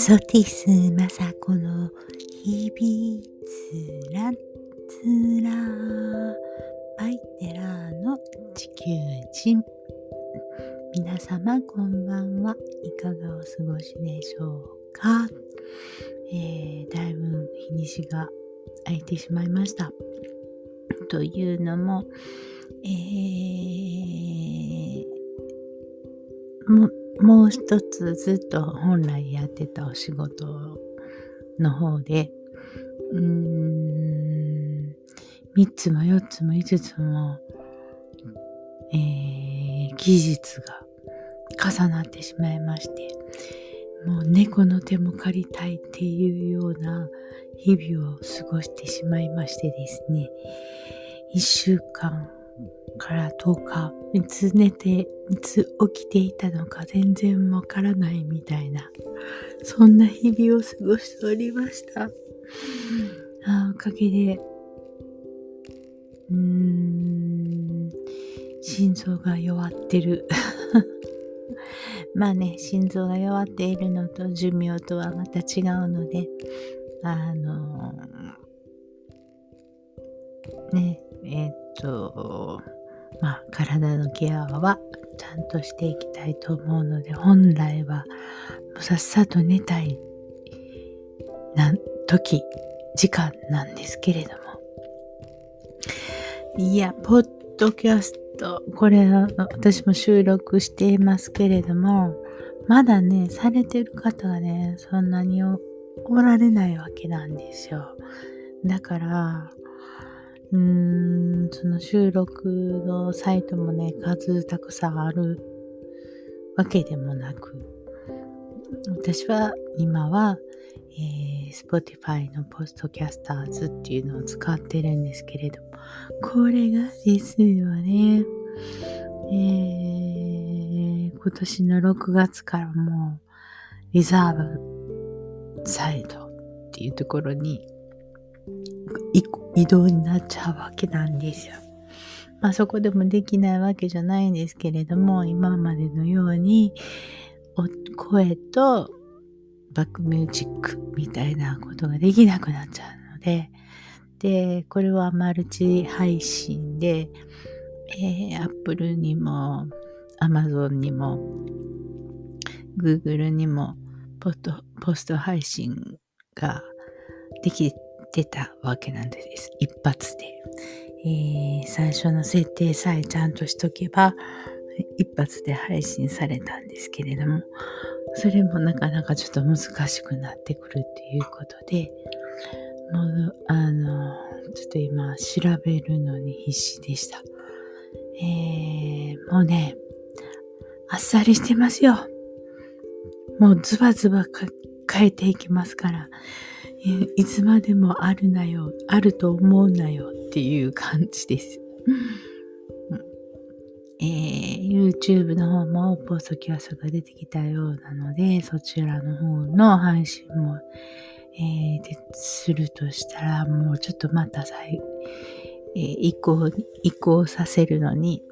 ソティスマサコの日々つらつらバイテラーの地球人。皆様こんばんは。いかがお過ごしでしょうか、えー、だいぶ日にちが空いてしまいました。というのも、えー、もうもう一つずっと本来やってたお仕事の方で、うーん、三つも四つも五つも、えー、技術が重なってしまいまして、もう猫の手も借りたいっていうような日々を過ごしてしまいましてですね、一週間から10日、いつ寝て、いつ起きていたのか全然わからないみたいな、そんな日々を過ごしておりました。あおかげで、うーん、心臓が弱ってる。まあね、心臓が弱っているのと寿命とはまた違うので、あのね、えっ、と、まあ、体のケアはちゃんとしていきたいと思うので、本来はもうさっさと寝たいな時、時間なんですけれども。いや、ポッドキャスト、これ私も収録していますけれども、まだね、されてる方がね、そんなにおられないわけなんですよ。だから、うーん、その収録のサイトもね、数たくさんあるわけでもなく、私は今は、えー、Spotify のポストキャスターズっていうのを使ってるんですけれども、これがですよね、えー、今年の6月からもうリザーブサイトっていうところに移移動になっちゃうわけなんですよ。まあそこでもできないわけじゃないんですけれども、今までのように声とバックミュージックみたいなことができなくなっちゃうので、で、これはマルチ配信で、えー、Apple にも Amazon にも Google にもポストポスト配信ができてたわけなんです。一発で。えー、最初の設定さえちゃんとしとけば、一発で配信されたんですけれども、それもなかなかちょっと難しくなってくるっていうことで、もう、あの、ちょっと今調べるのに必死でした。えー、もうね、あっさりしてますよ。もうズバズバ変えていきますから。いつまでもあるなよ、あると思うなよっていう感じです。えー、YouTube の方もポストキャストが出てきたようなので、そちらの方の配信も、えー、するとしたら、もうちょっとまた再、えー、移行、移行させるのに、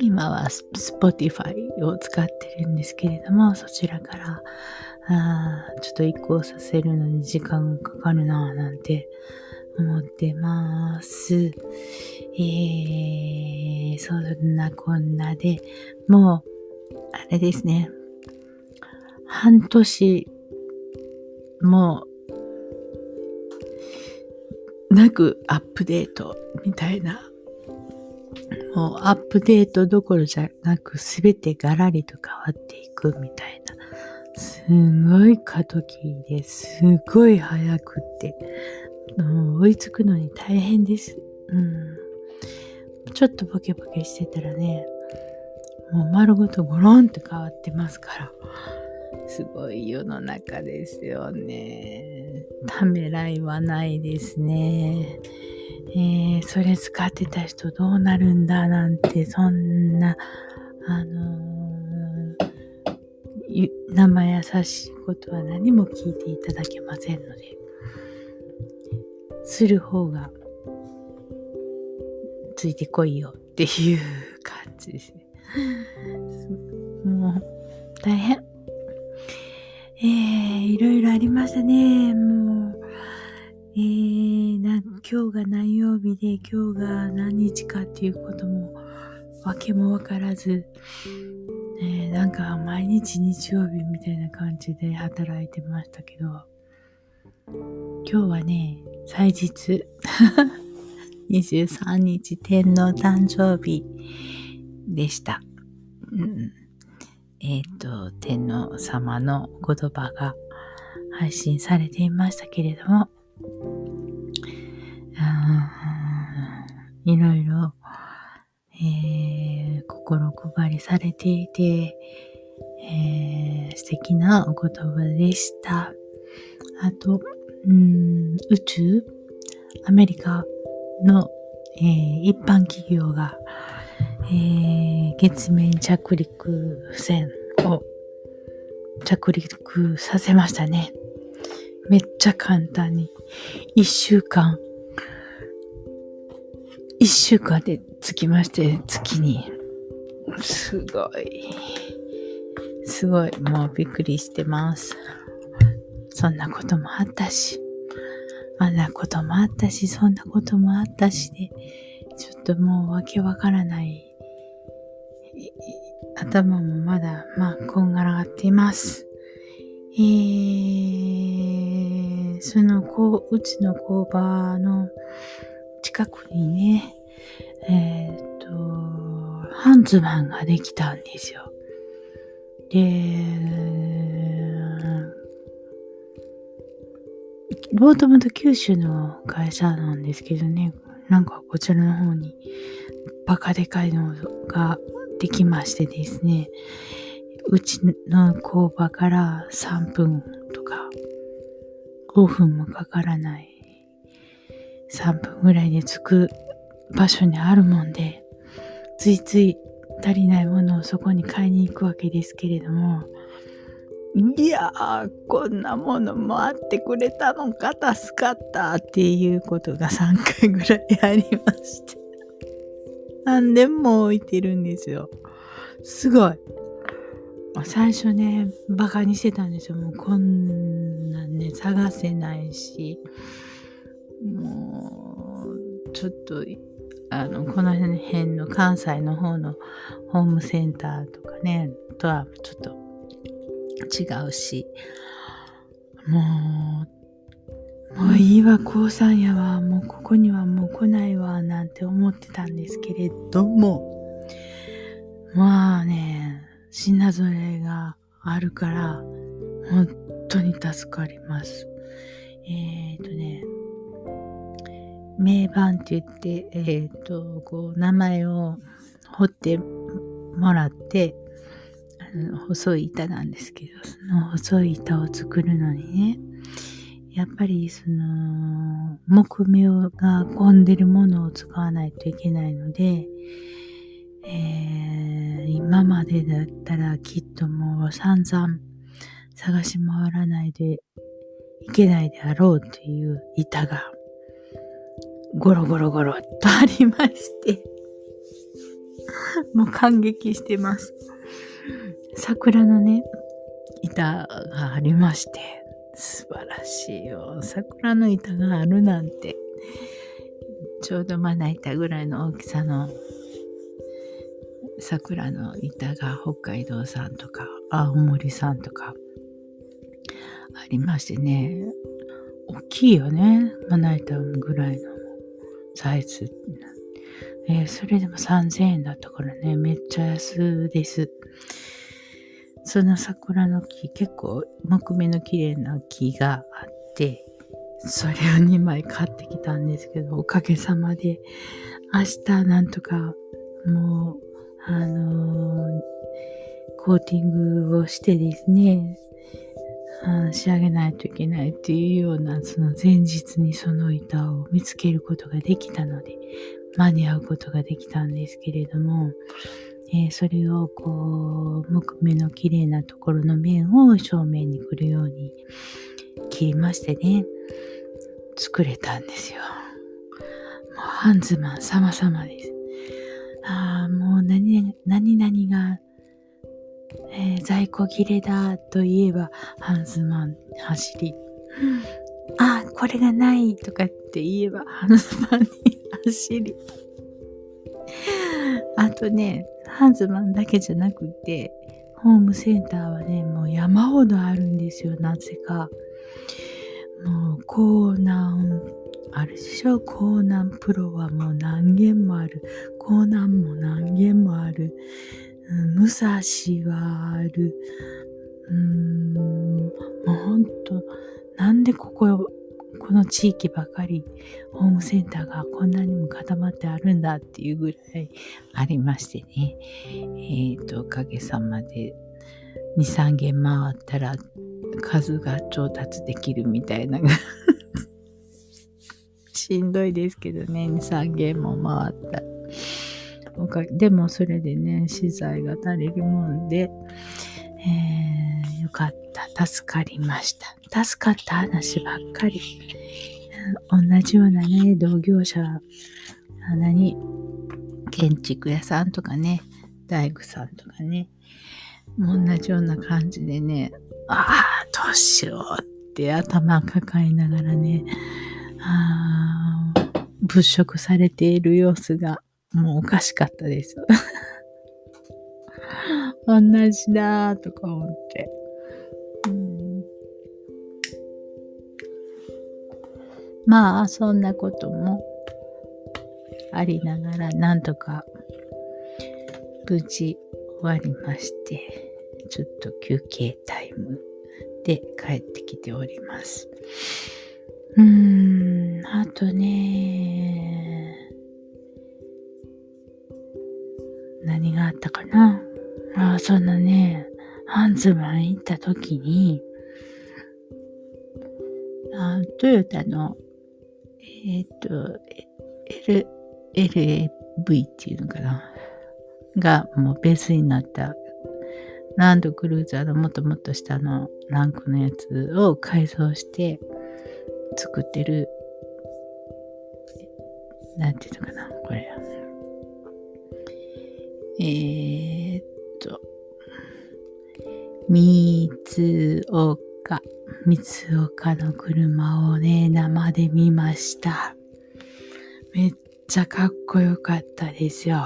今は Spotify を使ってるんですけれども、そちらからあちょっと移行させるのに時間がかかるなぁなんて思ってます。えー、そんなこんなで、もう、あれですね。半年、もう、なくアップデートみたいな。もうアップデートどころじゃなく、すべてガラリと変わっていくみたいな。すごい過渡期ですごい早くって、追いつくのに大変です。うん。ちょっとボケボケしてたらね、もう丸ごとゴロンって変わってますから。すごい世の中ですよね。ためらいはないですね。えー、それ使ってた人どうなるんだなんて、そんな、あのー生優しいことは何も聞いていただけませんので、する方がついてこいよっていう感じですね。もう大変。えー、いろいろありましたね。もう、えー、な今日が何曜日で今日が何日かっていうこともわけもわからず、えー、なんか毎日日曜日みたいな感じで働いてましたけど、今日はね、祭日。23日天皇誕生日でした。うん、えっ、ー、と、天皇様の言葉が配信されていましたけれども、いろいろ、されていて、えー、素敵なお言葉でした。あと、うん、宇宙アメリカの、えー、一般企業が、えー、月面着陸船を着陸させましたね。めっちゃ簡単に。一週間、一週間で着きまして、月に。すごい。すごい。もうびっくりしてます。そんなこともあったし。あんなこともあったし、そんなこともあったしで、ちょっともうわけわからない。頭もまだ、まあ、こんがらがっています。えー、その、こう、うちの工場の近くにね、え、ー、ハンズマンができたんですよ。で、もともと九州の会社なんですけどね、なんかこちらの方にバカでかいのができましてですね、うちの工場から3分とか5分もかからない3分ぐらいで着く場所にあるもんで、ついつい足りないものをそこに買いに行くわけですけれども、いやー、こんなものもあってくれたのか、助かったっていうことが3回ぐらいありまして。何年も置いてるんですよ。すごい。最初ね、バカにしてたんですよ。もうこんなね、探せないし、もう、ちょっと、あの、この辺の関西の方のホームセンターとかね、とはちょっと違うし、もう、もういいわ、高三やわ、もうここにはもう来ないわ、なんて思ってたんですけれども、まあね、品ぞれがあるから、本当に助かります。えっ、ー、とね、名盤って言って、え、ー、と、こう、名前を彫ってもらって、細い板なんですけど、その細い板を作るのにね、やっぱりその、木目が混んでるものを使わないといけないので、えー、今までだったらきっともう散々探し回らないでいけないであろうという板がゴロゴロゴロっとありまして。もう感激してます。桜のね、板がありまして、素晴らしいよ。桜の板があるなんて、ちょうどまな板ぐらいの大きさの。桜の板が北海道産とか青森産とか。ありましてね、大きいよね。まな板ぐらいの。サイズ。えー、それでも3000円だったからね、めっちゃ安です。その桜の木、結構木目の綺麗な木があって、それを2枚買ってきたんですけど、おかげさまで、明日なんとか、もう、あのー、コーティングをしてですね、仕上げないといけないっていうような、その前日にその板を見つけることができたので、間に合うことができたんですけれども、えー、それをこう、木目の綺麗なところの面を正面に来るように切りましてね、作れたんですよ。もうハンズマン様々です。ああ、もう何、何々がえー、在庫切れだといえばハンズマン走り。あ、これがないとかって言えば ハンズマンに走り。あとね、ハンズマンだけじゃなくて、ホームセンターはね、もう山ほどあるんですよ、なぜか。もう、コーナー、あるでしょ？コーナープロはもう何軒もある。コーナーも何軒もある。武蔵はある。うーん、もうほんと、なんでここ、この地域ばかりホームセンターがこんなにも固まってあるんだっていうぐらいありましてね。えっ、ー、と、おかげさまで2、3軒回ったら数が調達できるみたいな しんどいですけどね、2、3軒も回った。でもそれでね、資材が足りるもんで、えー、よかった。助かりました。助かった話ばっかり。同じようなね、同業者、何、建築屋さんとかね、大工さんとかね、同じような感じでね、ああ、どうしようって頭抱えながらね、あ物色されている様子がもうおかしかったです。同じだーとか思って。うんまあ、そんなこともありながら、なんとか無事終わりまして、ちょっと休憩タイムで帰ってきております。うーん、あとね、何があったかな？あ、そんなね、ハンズマン行った時に、あトヨタの、えっ、ー、と、L、LAV っていうのかな？がもうベースになったランドクルーザーのもっともっと下のランクのやつを改造して作ってる、なんていうのかな、これ。えー、っと、三岡、三岡の車をね、生で見ました。めっちゃかっこよかったですよ。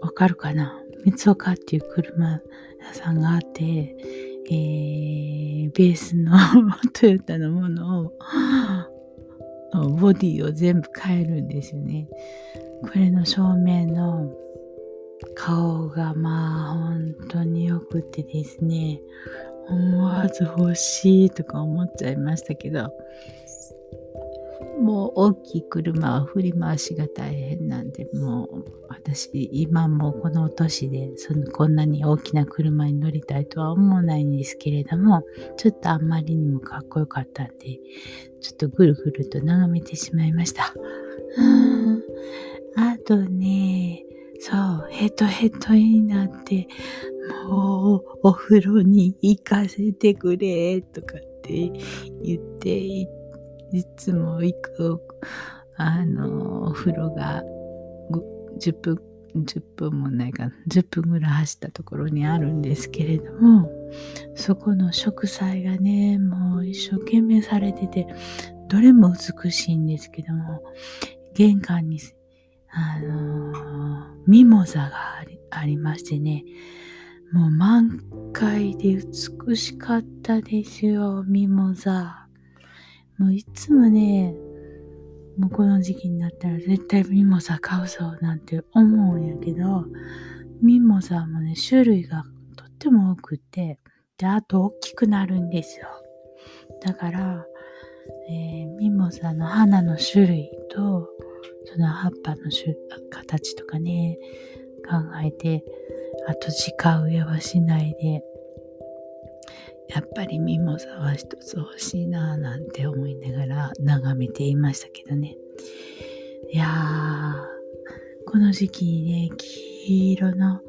わかるかな？三岡っていう車屋さんがあって、えー、ベースの トヨタのものを、ボディを全部変えるんですよね。これの正面の顔がまあ本当によくてですね、思わず欲しいとか思っちゃいましたけど、もう大きい車は振り回しが大変なんで、もう私今もこの年でそのこんなに大きな車に乗りたいとは思わないんですけれども、ちょっとあんまりにもかっこよかったんで、ちょっとぐるぐると眺めてしまいました。あとね、そう、ヘトヘトになって、もうお風呂に行かせてくれとかって言っていいつも行く、あの、お風呂が10分、10分もないかな、10分ぐらい走ったところにあるんですけれども、そこの植栽がね、もう一生懸命されてて、どれも美しいんですけども、玄関にあの、ミモザがありましてね、もう満開で美しかったですよ、ミモザ。もういつもね、もうこの時期になったら絶対ミモザ買うぞなんて思うんやけど、ミモザもね、種類がとっても多くて、で、あと大きくなるんですよ。だから、えー、ミモザの花の種類と、その葉っぱの形とかね、考えて、あと直植えはしないで、やっぱりミモザは一つ欲しいなぁなんて思いながら眺めていましたけどね。いやー、この時期にね、黄色の、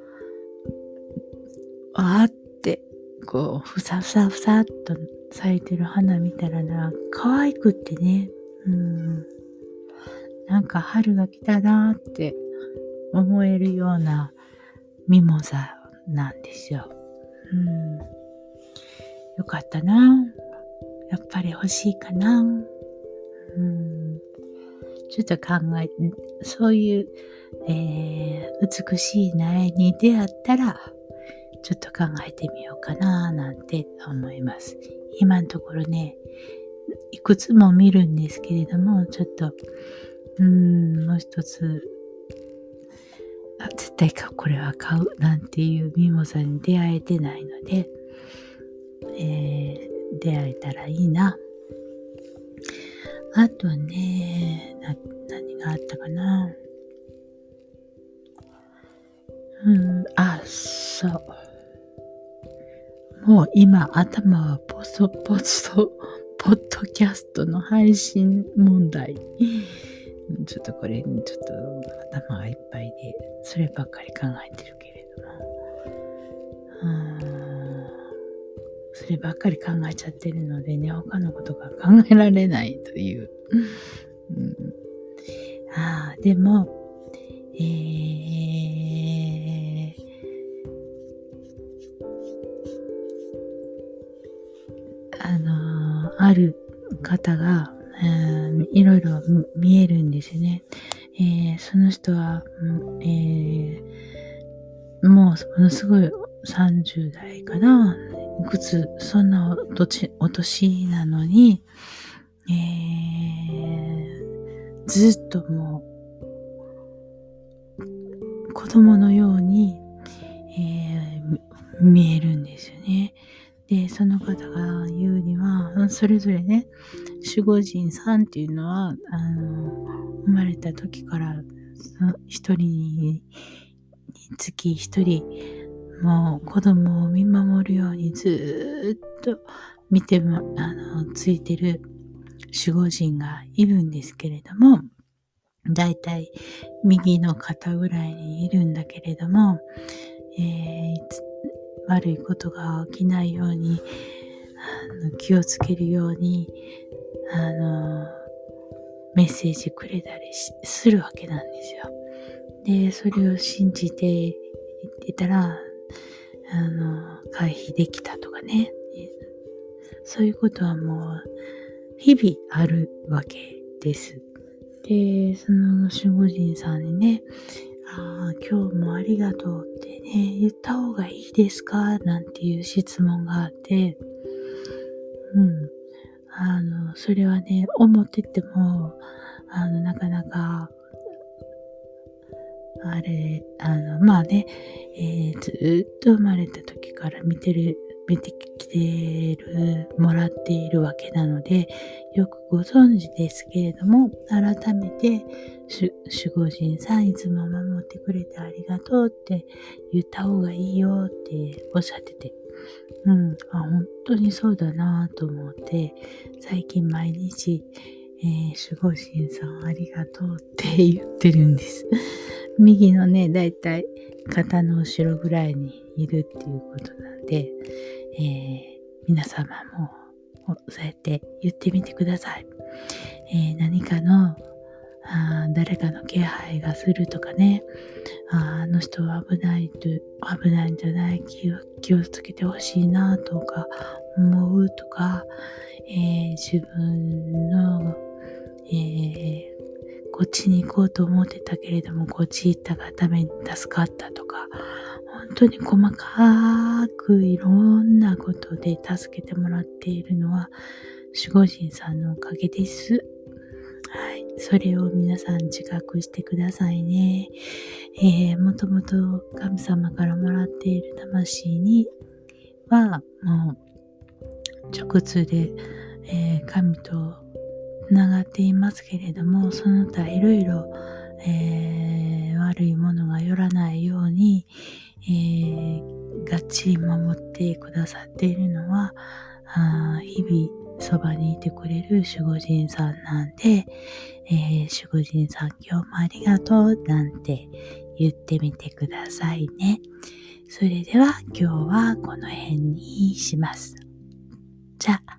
わーって、こう、ふさふさふさっと咲いてる花見たらな、可愛くってね、うん。なんか春が来たなって思えるようなミモザなんですよ。うん。よかったな。やっぱり欲しいかな。うん。ちょっと考え、そういう、えー、美しい苗に出会ったら、ちょっと考えてみようかななんて思います。今のところね、いくつも見るんですけれども、ちょっと、うーん、もう一つ、あ絶対かこれは買うなんていうミモザに出会えてないので、えー、出会えたらいいな。あとね、な、何があったかな。うん、あ、そう。もう今頭はポソポソ、ポッドキャストの配信問題。ちょっとこれにちょっと頭がいっぱいで、そればっかり考えてるけれども。うんそればっかり考えちゃってるのでね、他のことが考えられないという。うん、ああ、でも、えー、あの、ある方が、うんいろいろ見えるんですね。えー、その人は、えー、もうものすごい30代かな。いくつ、そんなお年お年なのに、えー、ずっともう、子供のように、えー、見えるんですよね。で、その方が言うには、それぞれね、守護神さんっていうのは、あの、生まれた時から、一人につき一人、もう子供を見守るようにずっと見ても、あの、ついてる守護神がいるんですけれども、だいたい右の肩ぐらいにいるんだけれども、えー、悪いことが起きないように、あの気をつけるように、あの、メッセージくれたりするわけなんですよ。で、それを信じていってたら、あの、回避できたとかね。そういうことはもう、日々あるわけです。で、その守護神さんにね、ああ、今日もありがとうってね、言った方がいいですか？なんていう質問があって、うん。あの、それはね、思ってても、あの、なかなか、あれ、あの、まあね、えー、ずっと生まれた時から見てるめてきてる、もらっているわけなので、よくご存知ですけれども、改めて、守護神さんいつも守ってくれてありがとうって言った方がいいよっておっしゃってて、うん、あ本当にそうだなと思って、最近毎日、えー、守護神さんありがとうって言ってるんです。右のね、だいたい肩の後ろぐらいにいるっていうことなんで、えー、皆様もそうやって言ってみてください。えー、何かのあ誰かの気配がするとかねああの人は危ないと危ないんじゃない気を気をつけてほしいなとか思うとか、えー、自分の、えー、こっちに行こうと思ってたけれどもこっち行ったがために助かったとか本当に細かくいろんなことで助けてもらっているのは守護神さんのおかげです。はい。それを皆さん自覚してくださいね。えー、もともと神様からもらっている魂には、もう、直通で、えー、神と繋がっていますけれども、その他いろいろ、えー、悪いものが寄らないように、えー、がっちり守ってくださっているのは、あ日々そばにいてくれる守護神さんなんで、えー、守護神さん今日もありがとうなんて言ってみてくださいね。それでは今日はこの辺にします。じゃあ、